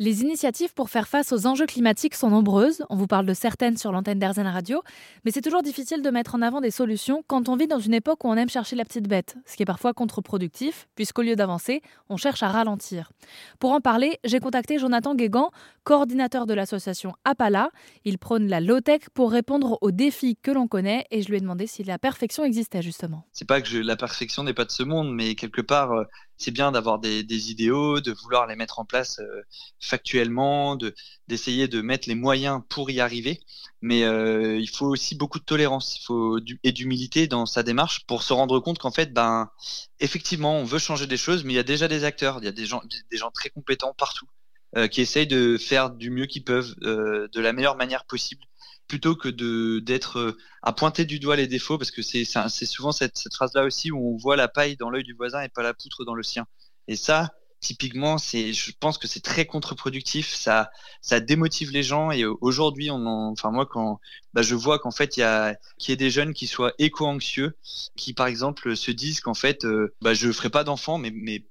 Les initiatives pour faire face aux enjeux climatiques sont nombreuses. On vous parle de certaines sur l'antenne d'Airzen Radio, mais c'est toujours difficile de mettre en avant des solutions quand on vit dans une époque où on aime chercher la petite bête, ce qui est parfois contre-productif, puisqu'au lieu d'avancer, on cherche à ralentir. Pour en parler, j'ai contacté Jonathan Guégan, coordinateur de l'association Apala. Il prône la low-tech pour répondre aux défis que l'on connaît et je lui ai demandé si la perfection existait justement. C'est pas que la perfection n'est pas de ce monde, mais quelque part, euh, c'est bien d'avoir des, idéaux, de vouloir les mettre en place euh, factuellement, de d'essayer de mettre les moyens pour y arriver. Mais euh, il faut aussi beaucoup de tolérance, il faut et d'humilité dans sa démarche pour se rendre compte qu'en fait, ben effectivement, on veut changer des choses, mais il y a déjà des acteurs, il y a des gens, des gens très compétents partout euh, qui essayent de faire du mieux qu'ils peuvent, de la meilleure manière possible plutôt que de d'être euh, à pointer du doigt les défauts parce que c'est souvent cette, cette phrase là aussi où on voit la paille dans l'œil du voisin et pas la poutre dans le sien. Et ça typiquement c'est je pense que c'est très contre-productif ça ça démotive les gens et aujourd'hui on enfin moi quand bah, je vois qu'en fait il y a qu'il y ait des jeunes qui soient éco-anxieux qui par exemple se disent qu'en fait euh, bah, je ferai pas d'enfants mais mais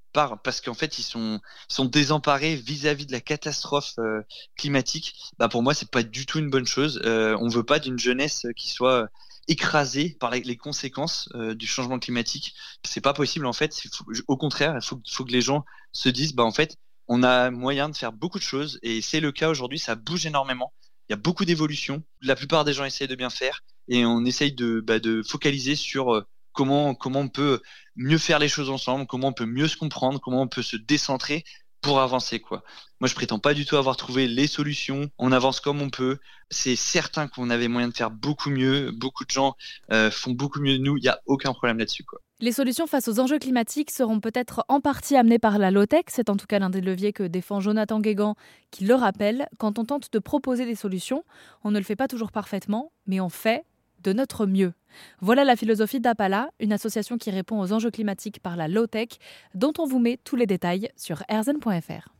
parce qu'en fait ils sont sont désemparés vis-à-vis de la catastrophe euh, climatique. Bah pour moi c'est pas du tout une bonne chose. Euh, on veut pas d'une jeunesse qui soit écrasée par les, conséquences euh, du changement climatique. C'est pas possible en fait. au contraire, il faut, faut que les gens se disent bah en fait on a moyen de faire beaucoup de choses et c'est le cas aujourd'hui. Ça bouge énormément. Il y a beaucoup d'évolutions. La plupart des gens essayent de bien faire et on essaye de, bah, de focaliser sur euh, comment, comment on peut mieux faire les choses ensemble, comment on peut mieux se comprendre, comment on peut se décentrer pour avancer quoi. Moi je prétends pas du tout avoir trouvé les solutions, on avance comme on peut. C'est certain qu'on avait moyen de faire beaucoup mieux, beaucoup de gens euh, font beaucoup mieux de nous, il y a aucun problème là-dessus quoi. Les solutions face aux enjeux climatiques seront peut-être en partie amenées par la low-tech, c'est en tout cas l'un des leviers que défend Jonathan Guégan qui le rappelle, quand on tente de proposer des solutions, on ne le fait pas toujours parfaitement, mais on fait de notre mieux. Voilà la philosophie d'Apala, une association qui répond aux enjeux climatiques par la low-tech, dont on vous met tous les détails sur airzen.fr.